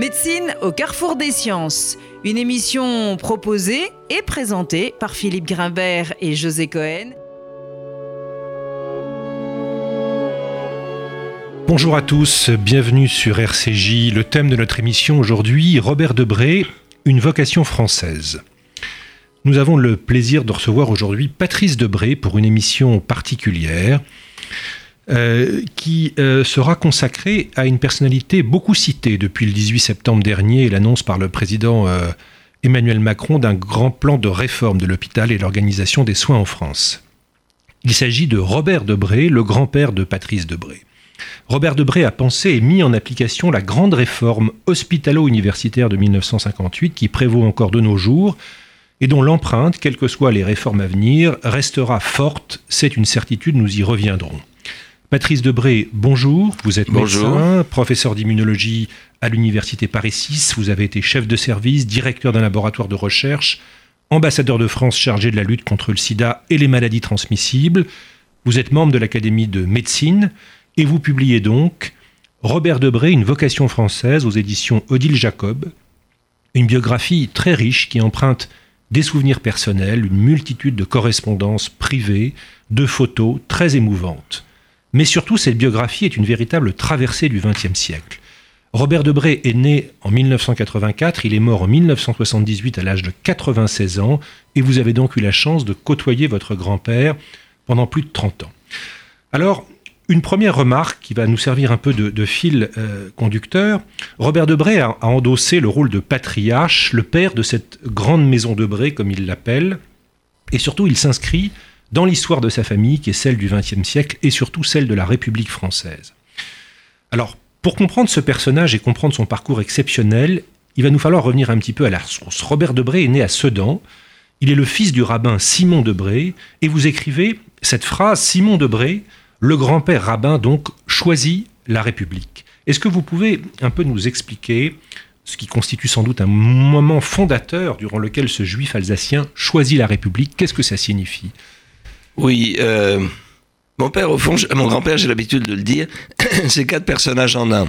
Médecine au carrefour des sciences. Une émission proposée et présentée par Philippe Grimbert et José Cohen. Bonjour à tous, bienvenue sur RCJ. Le thème de notre émission aujourd'hui, Robert Debré, une vocation française. Nous avons le plaisir de recevoir aujourd'hui Patrice Debré pour une émission particulière. Euh, qui euh, sera consacré à une personnalité beaucoup citée depuis le 18 septembre dernier et l'annonce par le président euh, Emmanuel Macron d'un grand plan de réforme de l'hôpital et l'organisation des soins en France. Il s'agit de Robert Debré, le grand-père de Patrice Debré. Robert Debré a pensé et mis en application la grande réforme hospitalo-universitaire de 1958 qui prévaut encore de nos jours et dont l'empreinte, quelles que soient les réformes à venir, restera forte, c'est une certitude, nous y reviendrons. Patrice Debré, bonjour. Vous êtes médecin, professeur d'immunologie à l'Université Paris 6. Vous avez été chef de service, directeur d'un laboratoire de recherche, ambassadeur de France chargé de la lutte contre le sida et les maladies transmissibles. Vous êtes membre de l'Académie de médecine et vous publiez donc Robert Debré, une vocation française aux éditions Odile Jacob. Une biographie très riche qui emprunte des souvenirs personnels, une multitude de correspondances privées, de photos très émouvantes. Mais surtout, cette biographie est une véritable traversée du XXe siècle. Robert Debré est né en 1984, il est mort en 1978 à l'âge de 96 ans, et vous avez donc eu la chance de côtoyer votre grand-père pendant plus de 30 ans. Alors, une première remarque qui va nous servir un peu de, fil euh, conducteur. Robert Debré a, a, endossé le rôle de patriarche, le père de cette grande maison Debré, comme il l'appelle, et surtout il s'inscrit dans l'histoire de sa famille, qui est celle du XXe siècle et surtout celle de la République française. Alors, pour comprendre ce personnage et comprendre son parcours exceptionnel, il va nous falloir revenir un petit peu à la source. Robert Debré est né à Sedan. Il est le fils du rabbin Simon Debré, et vous écrivez cette phrase Simon Debré, le grand-père rabbin donc choisit la République. Est-ce que vous pouvez un peu nous expliquer ce qui constitue sans doute un moment fondateur durant lequel ce juif alsacien choisit la République? Qu'est-ce que ça signifie? Oui, euh, mon père, au fond, mon grand-père, j'ai l'habitude de le dire, c'est quatre personnages en un.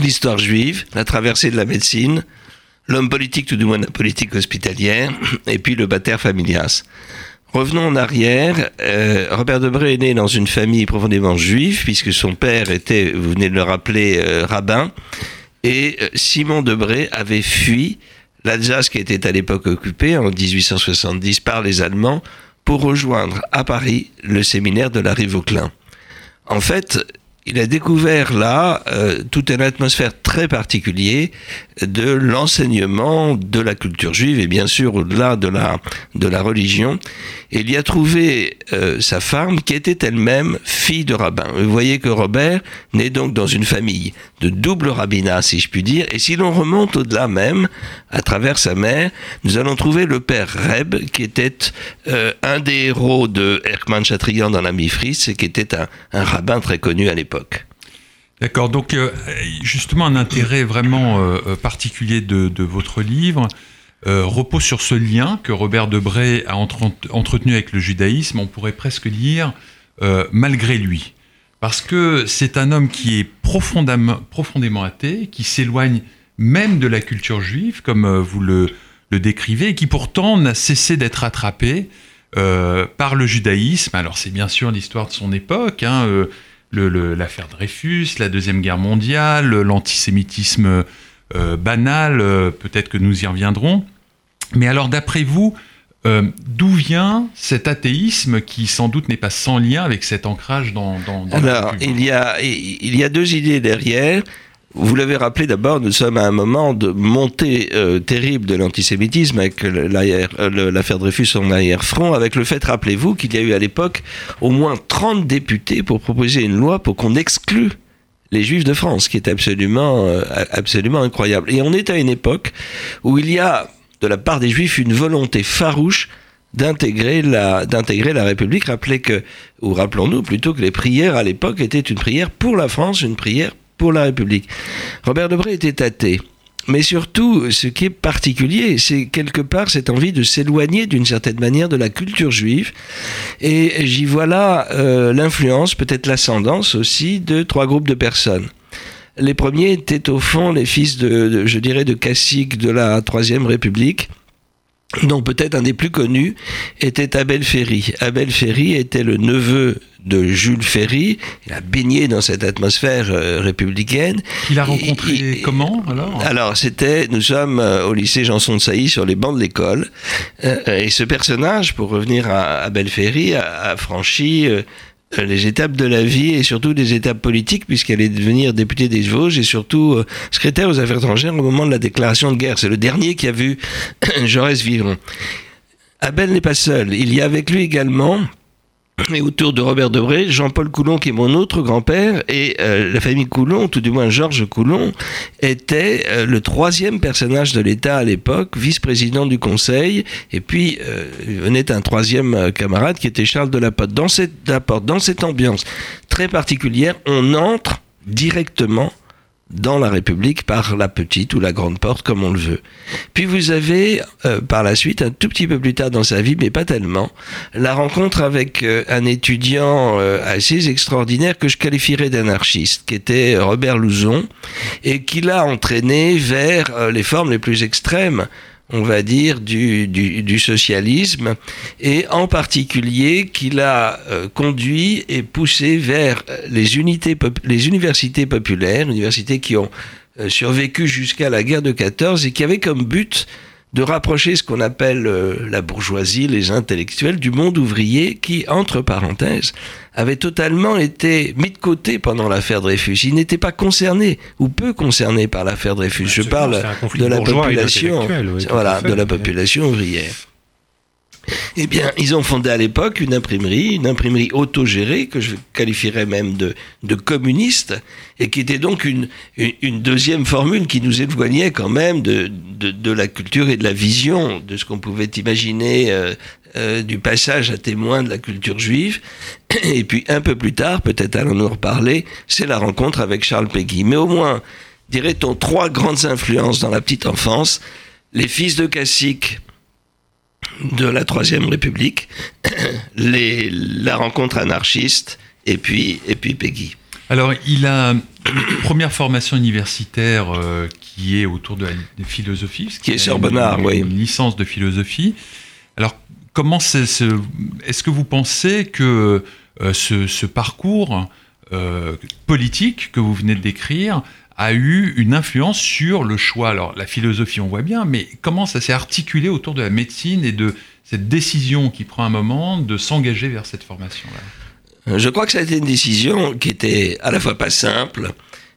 L'histoire juive, la traversée de la médecine, l'homme politique, tout du moins la politique hospitalière, et puis le bataire familias. Revenons en arrière. Euh, Robert Debré est né dans une famille profondément juive, puisque son père était, vous venez de le rappeler, euh, rabbin. Et Simon Debré avait fui l'Alsace qui était à l'époque occupée en 1870 par les Allemands pour rejoindre à Paris le séminaire de la Rive Auclin. En fait, il a découvert là euh, toute une atmosphère très particulière de l'enseignement de la culture juive et bien sûr au-delà de la, de la religion. Et il y a trouvé euh, sa femme qui était elle-même fille de rabbin. Vous voyez que Robert naît donc dans une famille de double rabbinat, si je puis dire. Et si l'on remonte au-delà même, à travers sa mère, nous allons trouver le père Reb, qui était euh, un des héros de Erkman Chatrian dans la Mifris et qui était un rabbin très connu à l'époque. D'accord, donc euh, justement un intérêt vraiment particulier de, votre livre, euh, repose sur ce lien que Robert Debray a entretenu avec le judaïsme, on pourrait presque euh, malgré lui. Parce que c'est un homme qui est profondément, profondément athée, qui s'éloigne même de la culture juive, comme euh, vous le, décrivez, et qui pourtant n'a cessé d'être attrapé par le judaïsme. Alors c'est bien sûr l'histoire de son époque, hein, l'affaire Dreyfus, la Deuxième Guerre mondiale, l'antisémitisme banal, peut-être que nous y reviendrons. Mais alors, d'après vous, euh, d'où vient cet athéisme qui sans doute n'est pas sans lien avec cet ancrage dans, dans, Alors, il y, a, il y a deux idées derrière. Vous l'avez rappelé d'abord, nous sommes à un moment de montée euh, terrible de l'antisémitisme avec euh, l'affaire Dreyfus en arrière-front, avec le fait, rappelez-vous, qu'il y a eu à l'époque au moins 30 députés pour proposer une loi pour qu'on exclue les Juifs de France, qui est absolument, absolument incroyable. Et on est à une époque où il y a de la part des Juifs une volonté farouche d'intégrer la, d'intégrer la République. Rappelez que, ou rappelons-nous plutôt que les prières à l'époque étaient une prière pour la France, une prière pour la République. Robert Debré était athée. Mais surtout, ce qui est particulier, c'est quelque part cette envie de s'éloigner d'une certaine manière de la culture juive. Et j'y vois là euh, l'influence, peut-être l'ascendance aussi, de trois groupes de personnes. Les premiers étaient au fond les fils de, je dirais, de caciques de la Troisième République dont peut-être un des plus connus était Abel Ferry. Abel Ferry était le neveu de Jules Ferry. Il a baigné dans cette atmosphère euh, républicaine. Il a rencontré comment alors? Alors c'était, nous sommes euh, au lycée Janson de Sailly sur les bancs de l'école, euh, et ce personnage, pour revenir à Abel Ferry, a, franchi les étapes de la vie et surtout des étapes politiques puisqu'elle est devenir députée des Vosges et surtout secrétaire aux affaires étrangères au moment de la déclaration de guerre. C'est le dernier qui a vu Jaurès vivre. Abel n'est pas seul. Il y a avec lui également et autour de Robert Debré, Jean-Paul Coulon, qui est mon autre grand-père, et euh, la famille Coulon, tout du moins Georges Coulon, était euh, le troisième personnage de l'État à l'époque, vice-président du Conseil, et puis euh, venait un troisième camarade qui était Charles de Laporte. Dans cette, dans cette ambiance très particulière, on entre directement dans la République par la petite ou la grande porte comme on le veut. Puis vous avez euh, par la suite, un tout petit peu plus tard dans sa vie, mais pas tellement, la rencontre avec euh, un étudiant euh, assez extraordinaire que je qualifierais d'anarchiste, qui était Robert Louzon, et qui l'a entraîné vers les formes les plus extrêmes on va dire, du, socialisme, et en particulier qu'il a euh, conduit et poussé vers les, unités, les universités populaires, universités qui ont euh, survécu jusqu'à la guerre de 14 et qui avaient comme but de rapprocher ce qu'on appelle euh, la bourgeoisie, les intellectuels, du monde ouvrier qui, entre parenthèses, avait totalement été mis de côté pendant l'affaire Dreyfus. Il n'était pas concerné ou peu concerné par l'affaire Dreyfus. Je parle de la population, voilà, de la population ouvrière. Eh bien, ils ont fondé à l'époque une imprimerie, une imprimerie autogérée, que je qualifierais même de, communiste, et qui était donc une, deuxième formule qui nous éloignait quand même de, la culture et de la vision de ce qu'on pouvait imaginer euh, euh, du passage à témoin de la culture juive. Et puis, un peu plus tard, peut-être allons nous reparler, c'est la rencontre avec Charles Péguy. Mais au moins, dirait-on, trois grandes influences dans la petite enfance. Les fils de Cassique, de la Troisième République, les, la rencontre anarchiste et puis, et puis Peggy. Alors, il a une première formation universitaire euh, qui est autour de la philosophie. Qui est sur Bonnard, oui. Une licence de philosophie. Alors, comment c'est, est-ce que vous pensez que euh, ce, ce, parcours euh, politique que vous venez de décrire a eu une influence sur le choix. Alors la philosophie, on voit bien, mais comment ça s'est articulé autour de la médecine et de cette décision qui prend un moment de s'engager vers cette formation-là? Euh, Je crois que ça a été une décision qui était à la fois pas simple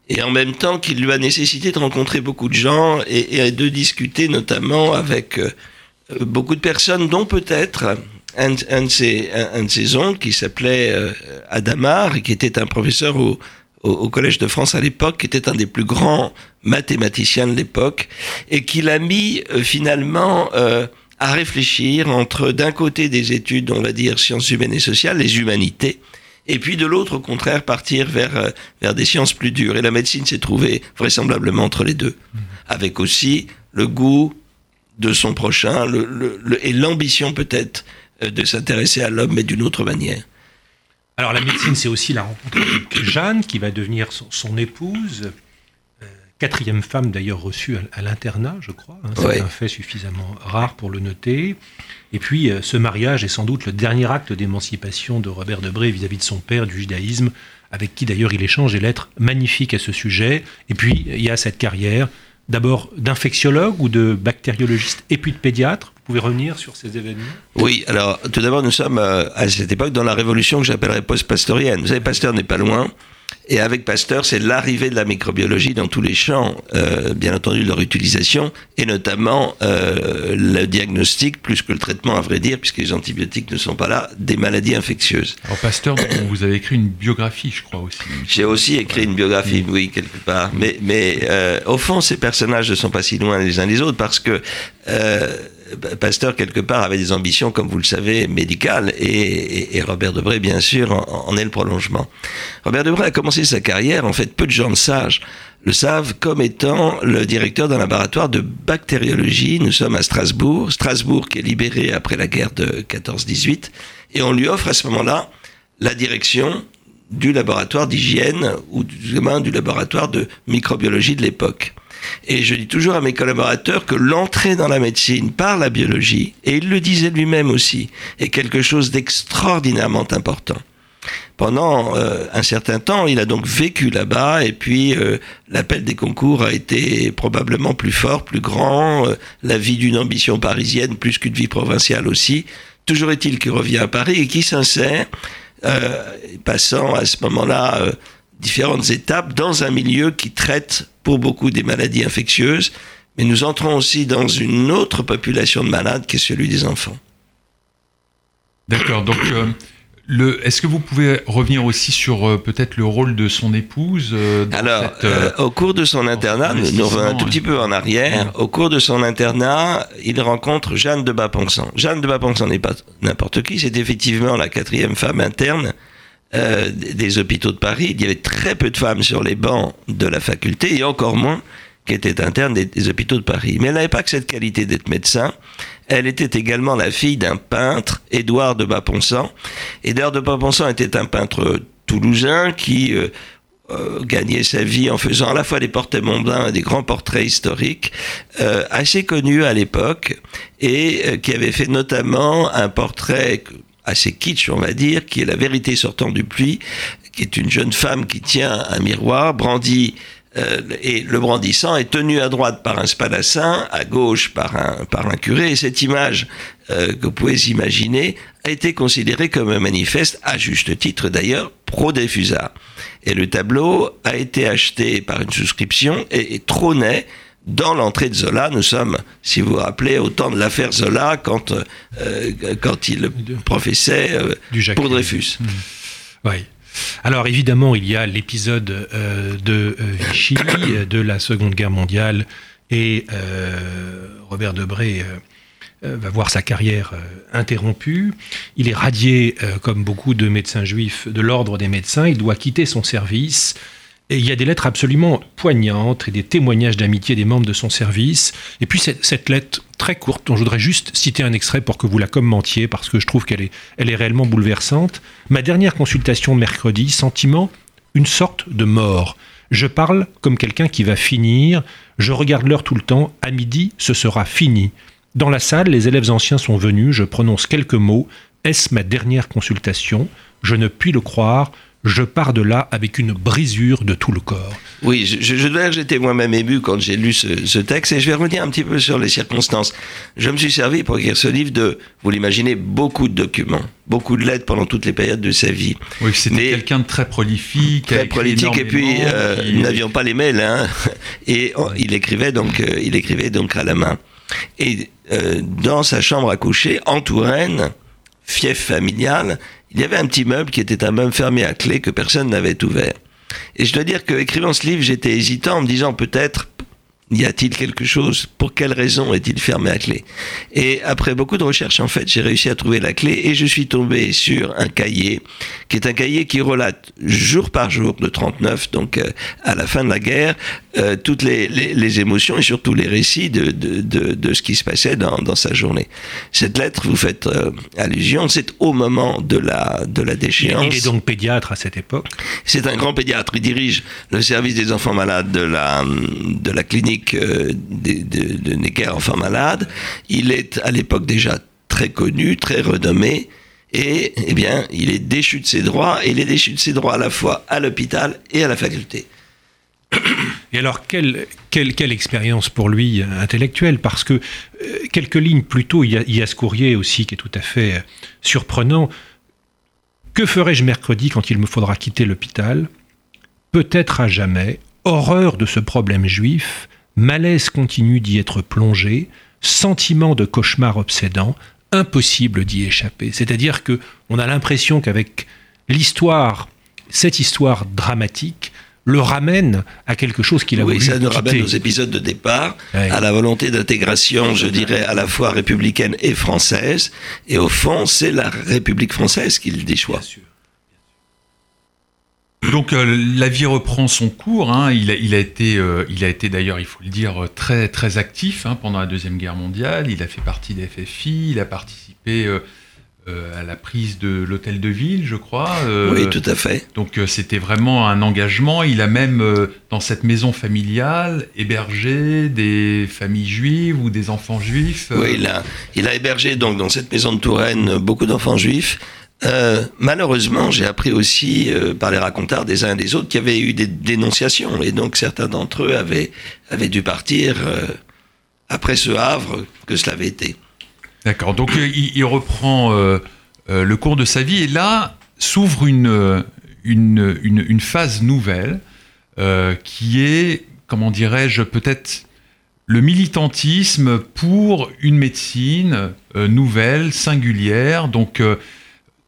et en même temps qui lui a nécessité de rencontrer beaucoup de gens et, de discuter notamment avec euh, beaucoup de personnes, dont peut-être un, de ses, un, de ses oncles qui s'appelait euh, Adamar et qui était un professeur au, au, Collège de France à l'époque, qui était un des plus grands mathématiciens de l'époque, et qui l'a mis euh, finalement euh, à réfléchir entre d'un côté des études, on va dire, sciences humaines et sociales, les humanités, et puis de l'autre, au contraire, partir vers, euh, vers des sciences plus dures. Et la médecine s'est trouvée vraisemblablement entre les deux, mmh. avec aussi le goût de son prochain le, le, et l'ambition peut-être de s'intéresser à l'homme, mais d'une autre manière. Alors la médecine, c'est aussi la rencontre avec Jeanne, qui va devenir son, épouse, euh, quatrième femme d'ailleurs reçue à, l'internat, je crois. Hein, c'est un fait suffisamment rare pour le noter. Et puis euh, ce mariage est sans doute le dernier acte d'émancipation de Robert Debré vis-à-vis de son père du judaïsme, avec qui d'ailleurs il échange des lettres magnifiques à ce sujet. Et puis il y a cette carrière d'abord d'infectiologue ou de bactériologiste et puis de pédiatre. Vous pouvez revenir sur ces événements Oui, alors tout d'abord nous sommes euh, à cette époque dans la révolution que j'appellerais post-pastorienne. Vous savez, Pasteur n'est pas loin. Et avec Pasteur, c'est l'arrivée de la microbiologie dans tous les champs, euh, bien entendu leur utilisation, et notamment euh, le diagnostic, plus que le traitement à vrai dire, puisque les antibiotiques ne sont pas là, des maladies infectieuses. Alors Pasteur, vous avez écrit une biographie, je crois aussi. J'ai aussi écrit une biographie, oui, quelque part. Mais, mais euh, au fond, ces personnages ne sont pas si loin les uns des autres, parce que... Euh, Pasteur, quelque part, avait des ambitions, comme vous le savez, médicales, et, Robert Debré, bien sûr, en, est le prolongement. Robert Debré a commencé sa carrière, en fait, peu de gens le savent, le savent comme étant le directeur d'un laboratoire de bactériologie. Nous sommes à Strasbourg, Strasbourg qui est libéré après la guerre de 14-18, et on lui offre à ce moment-là la direction du laboratoire d'hygiène ou du, du laboratoire de microbiologie de l'époque. Et je dis toujours à mes collaborateurs que l'entrée dans la médecine par la biologie, et il le disait lui-même aussi, est quelque chose d'extraordinairement important. Pendant euh, un certain temps, il a donc vécu là-bas et puis euh, l'appel des concours a été probablement plus fort, plus grand, euh, la vie d'une ambition parisienne plus qu'une vie provinciale aussi. Toujours est-il qu'il revient à Paris et qui s'insère, passant à ce moment-là différentes étapes dans un milieu qui traite pour beaucoup des maladies infectieuses, mais nous entrons aussi dans une autre population de malades qui est celui des enfants. D'accord, donc est-ce que vous pouvez revenir aussi sur euh, peut-être le rôle de son épouse euh, Alors, euh, au cours de son internat, nous, revenons un tout petit peu en arrière. Au cours de son internat, il rencontre Jeanne de Baponsan. Jeanne de Baponsan n'est pas n'importe qui, c'est effectivement la quatrième femme interne des hôpitaux de Paris. Il y avait très peu de femmes sur les bancs de la faculté et encore moins qui étaient internes des, hôpitaux de Paris. Mais elle n'avait pas que cette qualité d'être médecin. Elle était également la fille d'un peintre, Édouard de Baponsan. Édouard de Baponsan était un peintre toulousain qui euh, euh, gagnait sa vie en faisant à la fois des portraits mondains et des grands portraits historiques, euh, assez connus à l'époque, et qui avait fait notamment un portrait assez kitsch, on va dire, qui est La vérité sortant du puits, qui est une jeune femme qui tient un miroir, brandit euh, et le brandissant est tenu à droite par un spadassin, à gauche par un, par un curé, et cette image euh, que vous pouvez imaginer a été considérée comme un manifeste, à juste titre d'ailleurs, pro-Défusa. Et le tableau a été acheté par une souscription et, trônait dans l'entrée de Zola. Nous sommes, si vous vous rappelez, au temps de l'affaire Zola, quand, euh, quand il professait pour Dreyfus. Mmh. Oui. Alors évidemment, il y a l'épisode euh, de euh, Vichy, euh, de la Seconde Guerre mondiale, et Robert Debré va voir sa carrière interrompue. Il est radié, comme beaucoup de médecins juifs, de l'ordre des médecins. Il doit quitter son service et il y a des lettres absolument poignantes et des témoignages d'amitié des membres de son service. Et puis cette, lettre très courte, dont je voudrais juste citer un extrait pour que vous la commentiez, parce que je trouve qu'elle est, elle est réellement bouleversante. Ma dernière consultation mercredi, sentiment, une sorte de mort. Je parle comme quelqu'un qui va finir, je regarde l'heure tout le temps, à midi, ce sera fini. Dans la salle, les élèves anciens sont venus, je prononce quelques mots. Est-ce ma dernière consultation? Je ne puis le croire, je pars de là avec une brisure de tout le corps. Oui, je, je dois dire que j'étais moi-même ému quand j'ai lu ce, texte et je vais revenir un petit peu sur les circonstances. Je me suis servi pour écrire ce livre de, vous l'imaginez, beaucoup de documents, beaucoup de lettres pendant toutes les périodes de sa vie. Oui, c'était quelqu'un de très prolifique. Très prolifique et puis euh, nous n'avions pas les mails, hein, et il écrivait donc, euh, il écrivait donc à la main. Et euh, dans sa chambre à coucher, en Touraine, fief familial, il y avait un petit meuble qui était un meuble fermé à clé que personne n'avait ouvert. Et je dois dire qu'écrivant ce livre, j'étais hésitant en me disant peut-être y a-t-il quelque chose Pour quelle raison est-il fermé à clé? Et après beaucoup de recherches, en fait, j'ai réussi à trouver la clé et je suis tombé sur un cahier, qui est un cahier qui relate jour par jour de 39, donc euh, à la fin de la guerre, euh, toutes les, les, émotions et surtout les récits de, de, de, de ce qui se passait dans, dans, sa journée. Cette lettre, vous faites euh, allusion, c'est au moment de la, de la déchéance. Il est donc pédiatre à cette époque C'est un grand pédiatre. Il dirige le service des enfants malades de la, de la clinique euh, de, Necker, enfant malade. Il est à l'époque déjà très connu, très renommé. Et eh bien, il est déchu de ses droits, et il est déchu de ses droits à la fois à l'hôpital et à la faculté. Et alors, quelle, expérience pour lui intellectuelle? Parce que euh, quelques lignes plus tôt, il y, a, ce courrier aussi qui est tout à fait euh, surprenant. Que ferai-je mercredi quand il me faudra quitter l'hôpital? Peut-être à jamais, horreur de ce problème juif, malaise continue d'y être plongé, sentiment de cauchemar obsédant, impossible d'y échapper. C'est-à-dire que on a l'impression qu'avec l'histoire, cette histoire dramatique, le ramène à quelque chose qu'il a oui, ça nous ramène aux épisodes de départ, à la volonté d'intégration, je dirais, à la fois républicaine et française. Et au fond, c'est la République française qu'il déchoit. Donc euh, la vie reprend son cours. Hein. Il, a, il, a, été, euh, il a été d'ailleurs, il faut le dire, très très actif hein, pendant la deuxième guerre mondiale. Il a fait partie des FFI. Il a participé euh, à la prise de l'hôtel de ville, je crois. oui, tout à fait. Donc c'était vraiment un engagement. Il a même, dans cette maison familiale, hébergé des familles juives ou des enfants juifs. Oui, il a, il a hébergé donc dans cette maison de Touraine beaucoup d'enfants juifs. Euh, malheureusement, j'ai appris aussi euh, par les racontars des uns et des autres qu'il y avait eu des dénonciations et donc certains d'entre eux avaient, avaient dû partir euh, après ce Havre que cela avait été. D'accord, donc il, reprend le cours de sa vie et là s'ouvre une, une, une, phase nouvelle qui est, comment dirais-je, peut-être le militantisme pour une médecine nouvelle, singulière, donc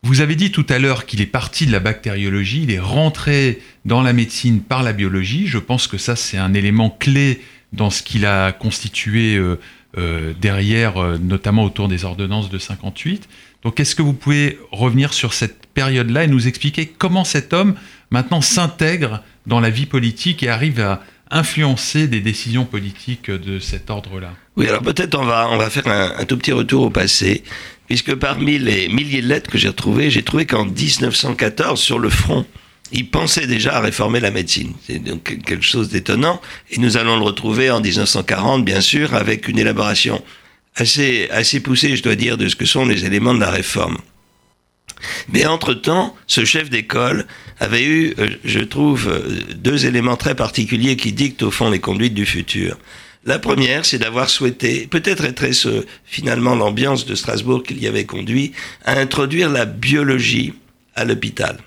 vous avez dit tout à l'heure qu'il est parti de la bactériologie, il est rentré dans la médecine par la biologie. Je pense que ça, c'est un élément clé dans ce qu'il a constitué euh, euh, derrière, euh, notamment autour des ordonnances de 58. Donc, est-ce que vous pouvez revenir sur cette période-là et nous expliquer comment cet homme maintenant s'intègre dans la vie politique et arrive à influencer des décisions politiques de cet ordre-là? Oui, alors peut-être on va, on va faire un, un, tout petit retour au passé puisque parmi les milliers de lettres que j'ai retrouvées, j'ai trouvé qu'en 1914, sur le front, il pensait déjà à réformer la médecine. C'est donc quelque chose d'étonnant. Et nous allons le retrouver en 1940, bien sûr, avec une élaboration assez, assez poussée, je dois dire, de ce que sont les éléments de la réforme. Mais entre-temps, ce chef d'école avait eu, euh, je trouve, euh, deux éléments très particuliers qui dictent au fond les conduites du futur. La première, c'est d'avoir souhaité, peut-être être finalement l'ambiance de Strasbourg qui y avait conduit, à introduire la biologie à l'hôpital.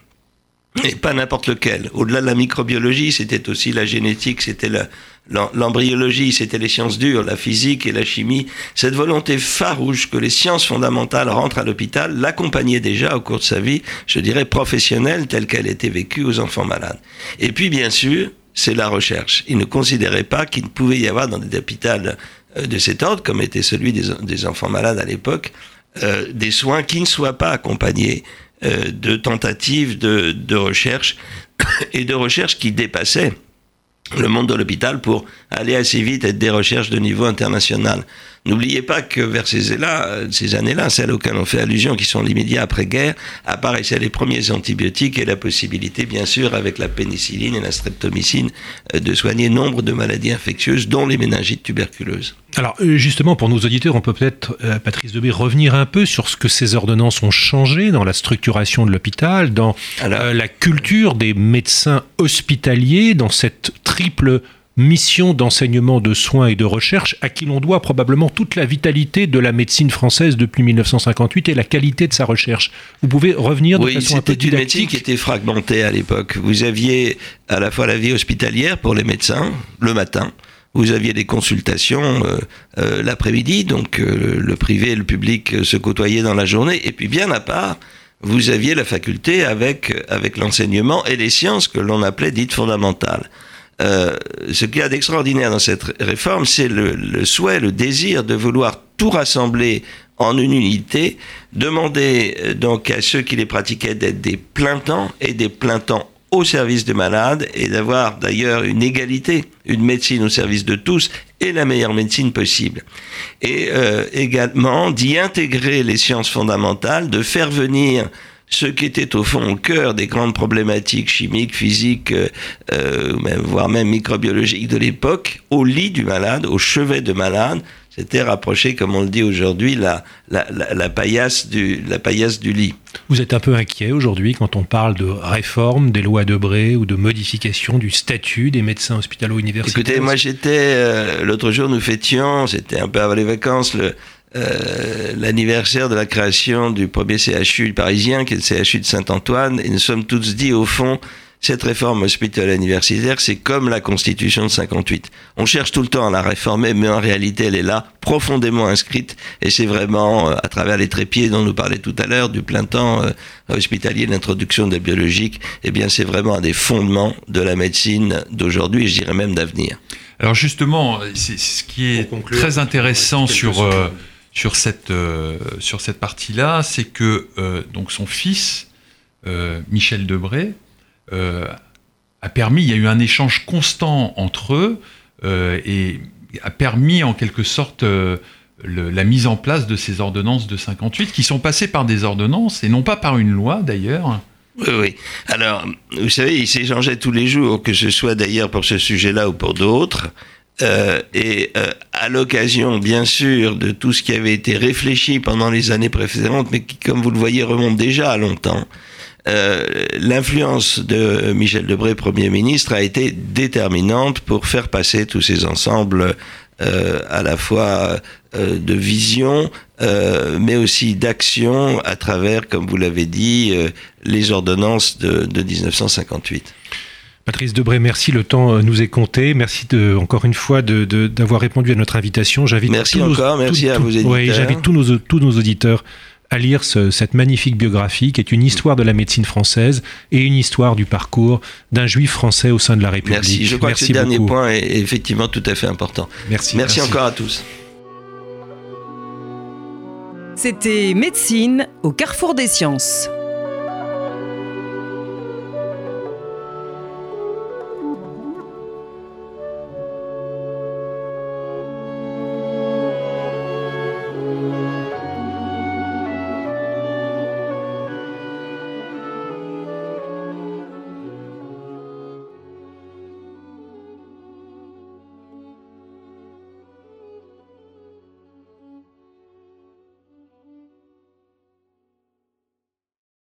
Et pas n'importe lequel. Au-delà de la microbiologie, c'était aussi la génétique, c'était l'embryologie, c'était les sciences dures, la physique et la chimie. Cette volonté farouche que les sciences fondamentales rentrent à l'hôpital l'accompagnait déjà au cours de sa vie, je dirais professionnelle, telle qu'elle était vécue aux enfants malades. Et puis, bien sûr, c'est la recherche. Il ne considérait pas qu'il pouvait y avoir dans des hôpitaux euh, de cet ordre, comme était celui des, enfants malades à l'époque, euh, des soins qui ne soient pas accompagnés de tentatives de, de, recherche et de recherche qui dépassaient le monde de l'hôpital pour aller assez vite et des recherches de niveau international. N'oubliez pas que vers ces, là, ces années-là, celles auxquelles on fait allusion, qui sont l'immédiat après-guerre, apparaissaient les premiers antibiotiques et la possibilité, bien sûr, avec la pénicilline et la streptomycine, euh, de soigner nombre de maladies infectieuses, dont les méningites tuberculeuses. Alors, euh, justement, pour nos auditeurs, on peut peut-être, euh, Patrice Debé, revenir un peu sur ce que ces ordonnances ont changé dans la structuration de l'hôpital, dans la culture des médecins hospitaliers, dans cette triple mission d'enseignement de soins et de recherche à qui l'on doit probablement toute la vitalité de la médecine française depuis 1958 et la qualité de sa recherche. Vous pouvez revenir de façon un peu une médecine qui était fragmentée à l'époque. Vous aviez à la fois la vie hospitalière pour les médecins le matin, vous aviez des consultations euh, euh, l'après-midi, donc euh, le privé et le public se côtoyaient dans la journée, et puis bien à part, vous aviez la faculté avec, avec l'enseignement et les sciences que l'on appelait dites fondamentales. Euh, ce qu'il y a d'extraordinaire dans cette réforme, c'est le, souhait, le désir de vouloir tout rassembler en une unité, demander euh, donc à ceux qui les pratiquaient d'être des plein temps et des plein temps au service des malades et d'avoir d'ailleurs une égalité, une médecine au service de tous et la meilleure médecine possible. Et euh, également d'y intégrer les sciences fondamentales, de faire venir ce qui était au fond au cœur des grandes problématiques chimiques, physiques, euh, euh, voire même microbiologiques de l'époque, au lit du malade, au chevet de malade, c'était rapproché, comme on le dit aujourd'hui, la, la, la, paillasse du, la paillasse du lit. Vous êtes un peu inquiet aujourd'hui quand on parle de réforme des lois de Bré ou de modification du statut des médecins hospitalo-universitaires? Écoutez, moi j'étais, euh, l'autre jour nous fêtions, c'était un peu avant les vacances, le, euh, l'anniversaire de la création du premier CHU parisien, qui est le CHU de Saint-Antoine, et nous sommes tous dit, au fond, cette réforme hospitalière universitaire, c'est comme la Constitution de 58. On cherche tout le temps à la réformer, mais en réalité, elle est là, profondément inscrite, et c'est vraiment, euh, à travers les trépieds dont nous parlait tout à l'heure, du plein temps euh, hospitalier, l'introduction de la biologique, eh bien, c'est vraiment un des fondements de la médecine d'aujourd'hui, et je dirais même d'avenir. Alors justement, c'est ce qui est très intéressant sur sur cette, euh, sur cette partie-là, c'est que euh, donc son fils, euh, Michel Debré, a permis, il y a eu un échange constant entre eux et a permis en quelque sorte la mise en place de ces ordonnances de 58, qui sont passées par des ordonnances et non pas par une loi d'ailleurs. Oui, oui. Alors, vous savez, il s'échangeait tous les jours, que ce soit d'ailleurs pour ce sujet-là ou pour d'autres. Euh, et euh, à l'occasion, bien sûr, de tout ce qui avait été réfléchi pendant les années précédentes, mais qui, comme vous le voyez, remonte déjà à longtemps, euh, l'influence de Michel Debré, Premier ministre, a été déterminante pour faire passer tous ces ensembles euh, à la fois euh, de vision, euh, mais aussi d'action à travers, comme vous l'avez dit, les ordonnances de, de 1958. Patrice Debré, merci. Le temps nous est compté. Merci de, encore une fois d'avoir de, d'avoir répondu à notre invitation. J'invite merci encore, merci à vos éditeurs. J'invite tous nos, tous nos auditeurs à lire cette magnifique biographie qui est une histoire de la médecine française et une histoire du parcours d'un juif français au sein de la République. Merci, je crois que ce dernier point est effectivement tout à fait important. Merci. Merci, merci. encore à tous. C'était Médecine au carrefour des sciences.